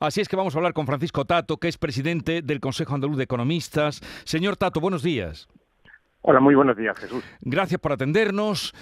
Así es que vamos a hablar con Francisco Tato, que es presidente del Consejo Andaluz de Economistas. Señor Tato, buenos días. Hola, muy buenos días, Jesús. Gracias por atendernos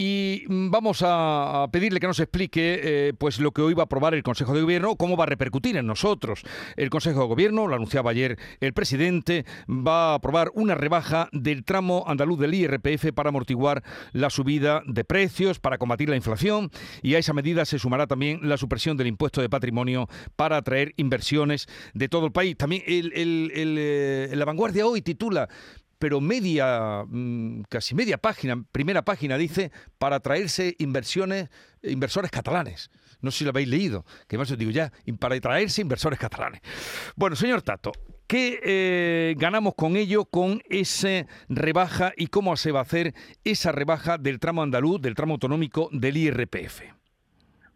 y mm, vamos a pedirle que nos explique eh, pues lo que hoy va a aprobar el Consejo de Gobierno, cómo va a repercutir en nosotros. El Consejo de Gobierno, lo anunciaba ayer el presidente, va a aprobar una rebaja del tramo andaluz del IRPF para amortiguar la subida de precios, para combatir la inflación y a esa medida se sumará también la supresión del impuesto de patrimonio para atraer inversiones de todo el país. También el, eh, la vanguardia hoy titula pero media, mm, casi media página, primera página dice para traerse inversiones, inversores catalanes. No sé si lo habéis leído, que más os digo ya, para traerse inversores catalanes. Bueno, señor Tato, ¿qué eh, ganamos con ello, con esa rebaja y cómo se va a hacer esa rebaja del tramo andaluz, del tramo autonómico del IRPF?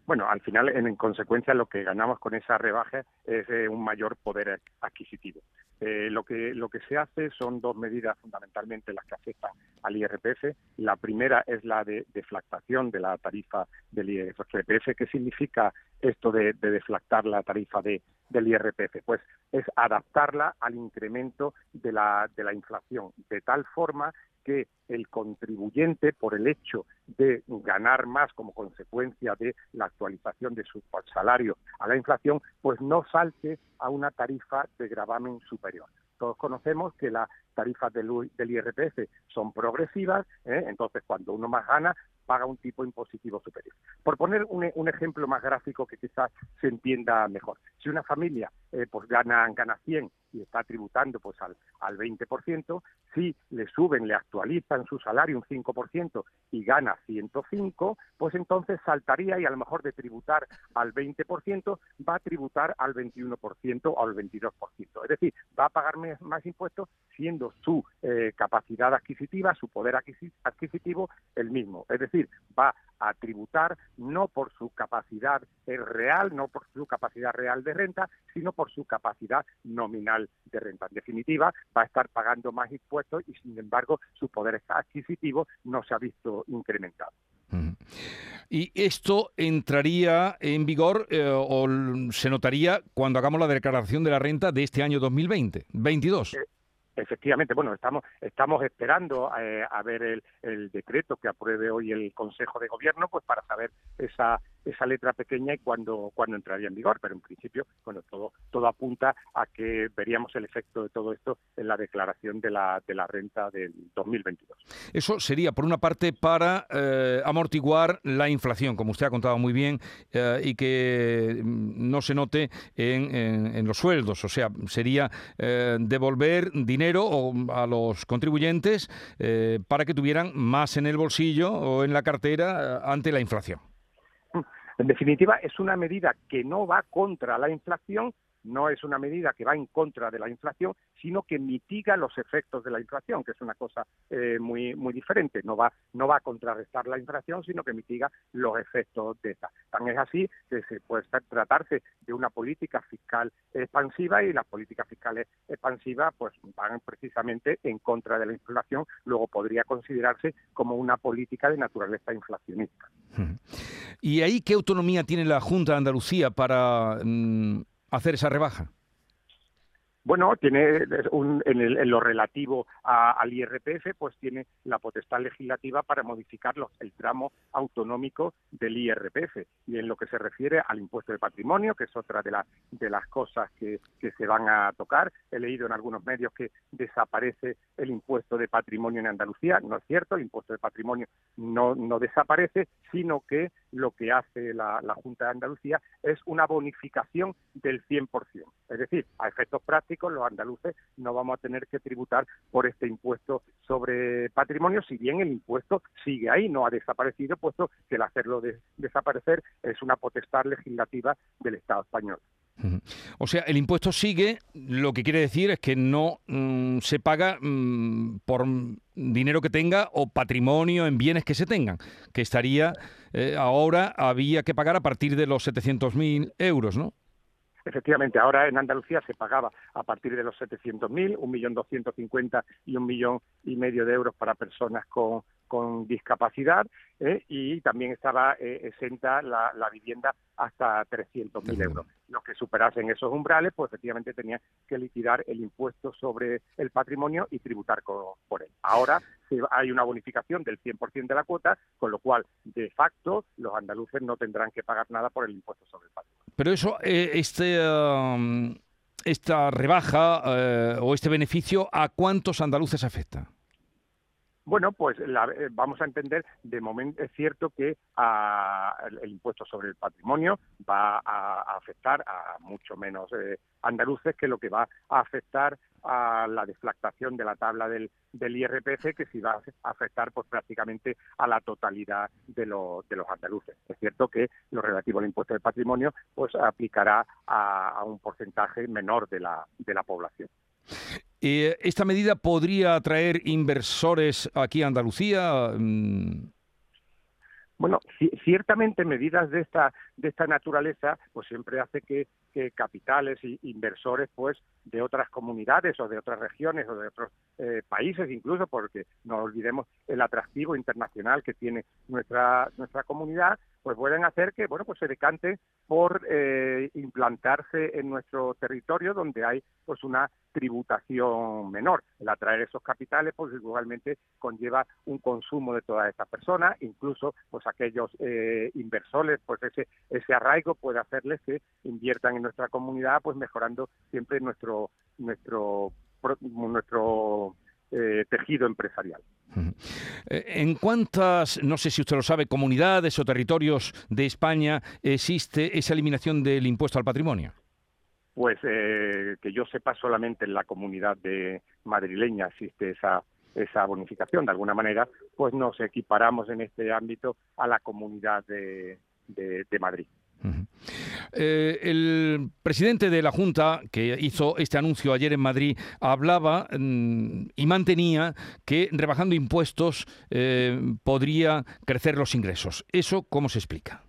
Bueno, al final, en, consecuencia, lo que ganamos con esa rebaja es eh, un mayor poder adquisitivo. Eh, lo, que, lo que se hace son dos medidas fundamentalmente las que afectan al IRPF. La primera es la de deflactación de la tarifa del IRPF. ¿Qué significa esto de, deflactar la tarifa de, del IRPF? Pues es adaptarla al incremento de la, de la inflación, de tal forma que el contribuyente, por el hecho de ganar más como consecuencia de la actualización de su salario a la inflación, pues no salte a una tarifa de gravamen superior. Todos conocemos que las tarifas del, IRPF son progresivas, ¿eh? entonces cuando uno más gana, paga un tipo impositivo superior. Por poner un, ejemplo más gráfico que quizás se entienda mejor, si una familia eh, pues gana, gana 100 y está tributando pues al, al 20%, si le suben, le actualizan su salario un 5% y gana 105, pues entonces saltaría y a lo mejor de tributar al 20% va a tributar al 21% o al 22%. Es decir, va a pagar más, impuestos siendo su eh, capacidad adquisitiva, su poder adquisitivo el mismo. Es decir, va a tributar no por su capacidad real, no por su capacidad real de renta, sino por su capacidad nominal de renta. En definitiva, va a estar pagando más impuestos y, sin embargo, su poder adquisitivo no se ha visto incrementado. Y esto entraría en vigor eh, o se notaría cuando hagamos la declaración de la renta de este año 2020, 22. Efectivamente, bueno, estamos estamos esperando eh, a ver el, el, decreto que apruebe hoy el Consejo de Gobierno, pues para saber esa esa letra pequeña y cuándo cuando entraría en vigor. Pero en principio, bueno, todo todo apunta a que veríamos el efecto de todo esto en la declaración de la de la renta del 2022. Eso sería, por una parte, para eh, amortiguar la inflación, como usted ha contado muy bien, eh, y que no se note en, en, los sueldos. O sea, sería devolver dinero a los contribuyentes eh, para que tuvieran más en el bolsillo o en la cartera eh, ante la inflación. En definitiva, es una medida que no va contra la inflación, no es una medida que va en contra de la inflación, sino que mitiga los efectos de la inflación, que es una cosa eh, muy muy diferente. No va no va a contrarrestar la inflación, sino que mitiga los efectos de esta. Tan es así que se puede tratarse de una política fiscal expansiva y las políticas fiscales expansivas pues van precisamente en contra de la inflación. Luego podría considerarse como una política de naturaleza inflacionista. ¿Y ahí qué autonomía tiene la Junta de Andalucía para mm, hacer esa rebaja? Bueno, tiene en, lo relativo al IRPF, pues tiene la potestad legislativa para modificar el tramo autonómico del IRPF. Y en lo que se refiere al impuesto de patrimonio, que es otra de, de las cosas que, se van a tocar, he leído en algunos medios que desaparece el impuesto de patrimonio en Andalucía. No es cierto, el impuesto de patrimonio no, no desaparece, sino que lo que hace la, la Junta de Andalucía es una bonificación del 100%. Es decir, a efectos prácticos, los andaluces no vamos a tener que tributar por este impuesto sobre patrimonio, si bien el impuesto sigue ahí, no ha desaparecido, puesto que el hacerlo desaparecer es una potestad legislativa del Estado español. O sea, el impuesto sigue, lo que quiere decir es que no mm, se paga mm, por dinero que tenga o patrimonio en bienes que se tengan, que estaría, eh, ahora había que pagar a partir de los 700.000 euros, ¿no? Efectivamente, ahora en Andalucía se pagaba a partir de los 700.000, un millón doscientos cincuenta y un millón y medio de euros para personas con, con discapacidad ¿eh? y también estaba eh, exenta la, vivienda hasta 300.000 euros. Los que superasen esos umbrales, pues efectivamente tenían que liquidar el impuesto sobre el patrimonio y tributar por él. Ahora hay una bonificación del 100% de la cuota, con lo cual, de facto, los andaluces no tendrán que pagar nada por el impuesto sobre el patrimonio. Pero eso, eh, este... Um, esta rebaja o este beneficio, ¿a cuántos andaluces afecta? Bueno, pues eh, vamos a entender, de momento es cierto que el, impuesto sobre el patrimonio va a, afectar a mucho menos eh, andaluces que lo que va a afectar a la deflactación de la tabla del, IRPF, que sí va a afectar pues prácticamente a la totalidad de, de los andaluces. Es cierto que lo relativo al impuesto del patrimonio pues aplicará a, a un porcentaje menor de la, de la población. Eh, ¿Esta medida podría atraer inversores aquí a Andalucía? Mm. Bueno, ciertamente medidas de esta de esta naturaleza, pues siempre hace que, capitales e inversores, pues de otras comunidades o de otras regiones o de otros eh, países, incluso, porque no olvidemos el atractivo internacional que tiene nuestra nuestra comunidad, pues pueden hacer que, bueno, pues se decante por eh, implantarse en nuestro territorio donde hay, pues una tributación menor. El atraer esos capitales, pues igualmente conlleva un consumo de todas estas personas, incluso pues aquellos eh, inversores, pues ese ese arraigo puede hacerles que inviertan en nuestra comunidad, pues mejorando siempre nuestro nuestro nuestro eh, tejido empresarial. Eh, ¿En cuántas, no sé si usted lo sabe, comunidades o territorios de España existe esa eliminación del impuesto al patrimonio? pues eh, que yo sepa solamente en la comunidad de madrileña existe esa esa bonificación de alguna manera pues nos equiparamos en este ámbito a la comunidad de, de, Madrid eh, el presidente de la Junta, que hizo este anuncio ayer en Madrid, hablaba mm, y mantenía que rebajando impuestos eh, podría crecer los ingresos. ¿Eso cómo se explica?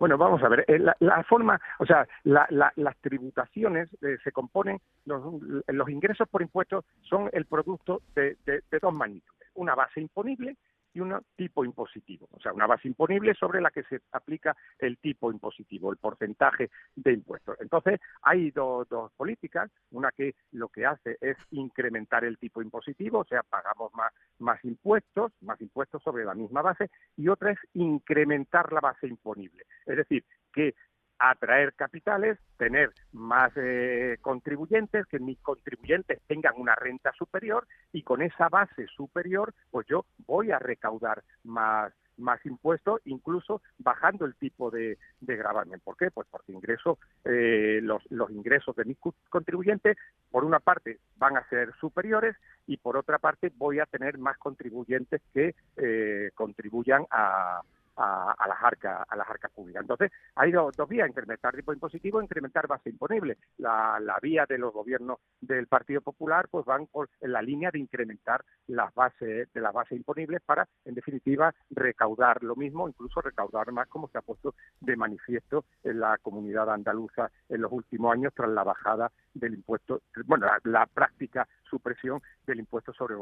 Bueno, vamos a ver, eh, la, forma, o sea, las tributaciones eh, se componen, los, los, ingresos por impuestos son el producto de, de dos magnitudes, una base imponible y un tipo impositivo, o sea, una base imponible sobre la que se aplica el tipo impositivo, el porcentaje de impuestos. Entonces, hay dos, dos políticas, una que lo que hace es incrementar el tipo impositivo, o sea, pagamos más, más impuestos, más impuestos sobre la misma base, y otra es incrementar la base imponible, es decir, que atraer capitales, tener más eh, contribuyentes, que mis contribuyentes tengan una renta superior y con esa base superior, pues yo voy a recaudar más más impuestos, incluso bajando el tipo de, de gravamen. ¿Por qué? Pues porque ingreso, eh, los, los ingresos de mis contribuyentes, por una parte, van a ser superiores y por otra parte voy a tener más contribuyentes que eh, contribuyan a, a, las arcas a las arcas públicas. Entonces, hay dos, vías, incrementar tipo impositivo incrementar base imponible. La, la, vía de los gobiernos del Partido Popular pues van por la línea de incrementar las bases de las bases imponibles para, en definitiva, recaudar lo mismo, incluso recaudar más, como se ha puesto de manifiesto en la comunidad andaluza en los últimos años tras la bajada del impuesto, bueno, la, práctica supresión del impuesto sobre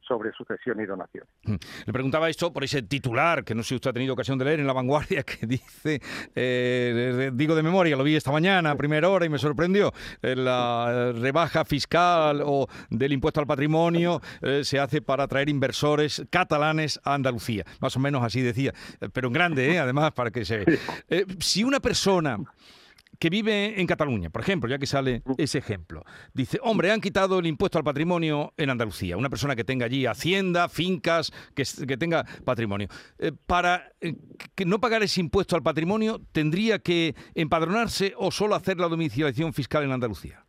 sobre sucesión y donación. Mm. Le preguntaba esto por ese titular que no sé si usted ha tenido ocasión de leer en La Vanguardia que dice, eh, digo de memoria, lo vi esta mañana a primera hora y me sorprendió, eh, la rebaja fiscal o del impuesto al patrimonio eh, se hace para atraer inversores catalanes a Andalucía. Más o menos así decía, pero en grande, además, para que se... si una persona que vive en Cataluña, por ejemplo, ya que sale ese ejemplo, dice, hombre, han quitado el impuesto al patrimonio en Andalucía, una persona que tenga allí hacienda, fincas, que, tenga patrimonio. Eh, para eh, que no pagar ese impuesto al patrimonio, ¿tendría que empadronarse o solo hacer la domiciliación fiscal en Andalucía?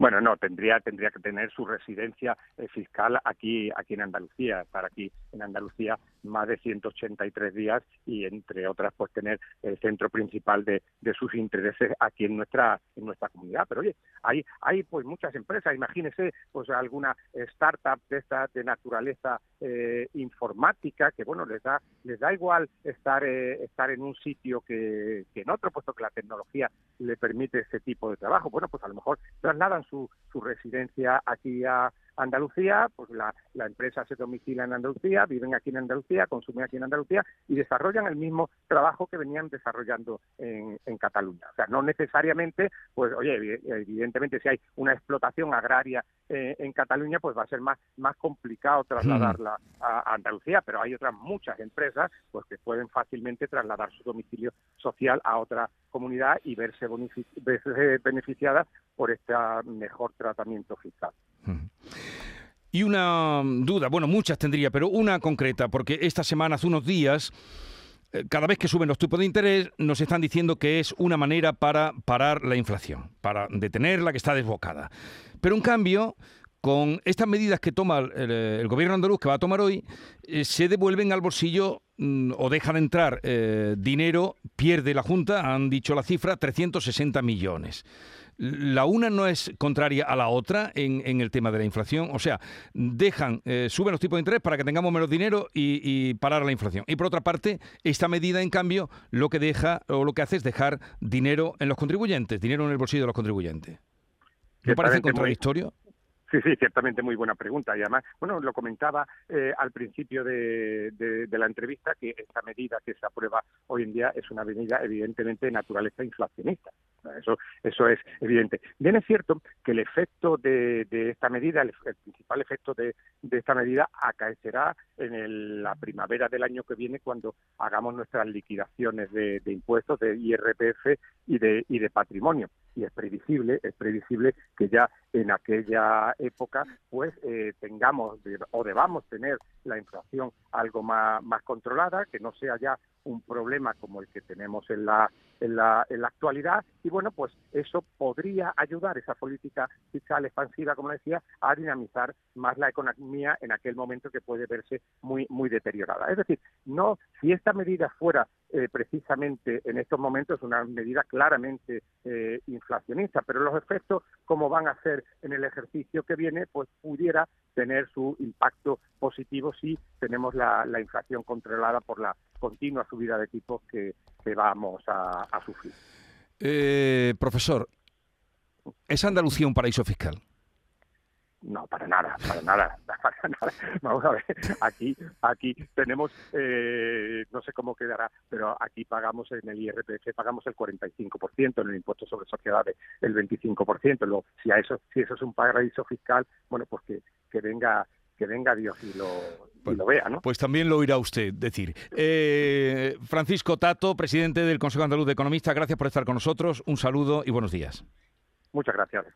Bueno, no, tendría tendría que tener su residencia eh, fiscal aquí aquí en Andalucía, estar aquí en Andalucía más de 183 días y entre otras pues tener el centro principal de, de sus intereses aquí en nuestra en nuestra comunidad. Pero oye, hay hay pues muchas empresas, imagínese pues alguna startup de esta de naturaleza eh, informática que bueno les da les da igual estar eh, estar en un sitio que, que en otro, puesto que la tecnología le permite ese tipo de trabajo. Bueno, pues a lo mejor trasladan su, su residencia aquí a Andalucía, pues la, empresa se domicila en Andalucía, viven aquí en Andalucía, consumen aquí en Andalucía y desarrollan el mismo trabajo que venían desarrollando en, Cataluña. O sea, no necesariamente, pues oye, evidentemente si hay una explotación agraria eh, en Cataluña, pues va a ser más, más complicado trasladarla a, Andalucía, pero hay otras muchas empresas pues que pueden fácilmente trasladar su domicilio social a otra comunidad y verse, verse beneficiadas por este mejor tratamiento fiscal. Y una duda, bueno, muchas tendría, pero una concreta, porque esta semana, hace unos días, eh, cada vez que suben los tipos de interés, nos están diciendo que es una manera para parar la inflación, para detenerla que está desbocada. Pero en cambio, con estas medidas que toma el, gobierno andaluz, que va a tomar hoy, eh, se devuelven al bolsillo mm, o deja de entrar eh, dinero, pierde la Junta, han dicho la cifra, 360 millones la una no es contraria a la otra en, el tema de la inflación. O sea, dejan, eh, suben los tipos de interés para que tengamos menos dinero y, parar la inflación. Y por otra parte, esta medida, en cambio, lo que deja o lo que hace es dejar dinero en los contribuyentes, dinero en el bolsillo de los contribuyentes. ¿No parece contradictorio? Sí, sí, ciertamente muy buena pregunta. Y además, bueno, lo comentaba eh, al principio de, la entrevista que esta medida que se aprueba hoy en día es una medida evidentemente de naturaleza inflacionista. Eso, eso es evidente. Bien es cierto que el efecto de, esta medida, el, principal efecto de, esta medida acaecerá en la primavera del año que viene cuando hagamos nuestras liquidaciones de, impuestos, de IRPF y de, y de patrimonio. Y es previsible, es previsible que ya en aquella época pues eh, tengamos o debamos tener la inflación algo más, más controlada, que no sea ya un problema como el que tenemos en la, en la, en la actualidad y bueno, pues eso podría ayudar esa política fiscal expansiva, como decía, a dinamizar más la economía en aquel momento que puede verse muy, muy deteriorada. Es decir, no, si esta medida fuera eh, precisamente en estos momentos una medida claramente eh, inflacionista, pero los efectos, como van a ser en el ejercicio que viene, pues pudiera tener su impacto positivo si tenemos la, inflación controlada por la continua subida de tipos que, vamos a, sufrir. Eh, profesor, ¿es Andalucía un paraíso fiscal? No, para nada, para nada, para nada. Vamos a ver, aquí, aquí tenemos, eh, no sé cómo quedará, pero aquí pagamos en el IRPF pagamos el 45%, en el impuesto sobre sociedades el 25%. Luego, si a eso, si eso es un paraíso fiscal, bueno, pues que, que venga que venga Dios y lo, pues, lo vea, ¿no? Pues también lo oirá usted decir. Eh, Francisco Tato, presidente del Consejo Andaluz de Economistas, gracias por estar con nosotros. Un saludo y buenos días. Muchas gracias.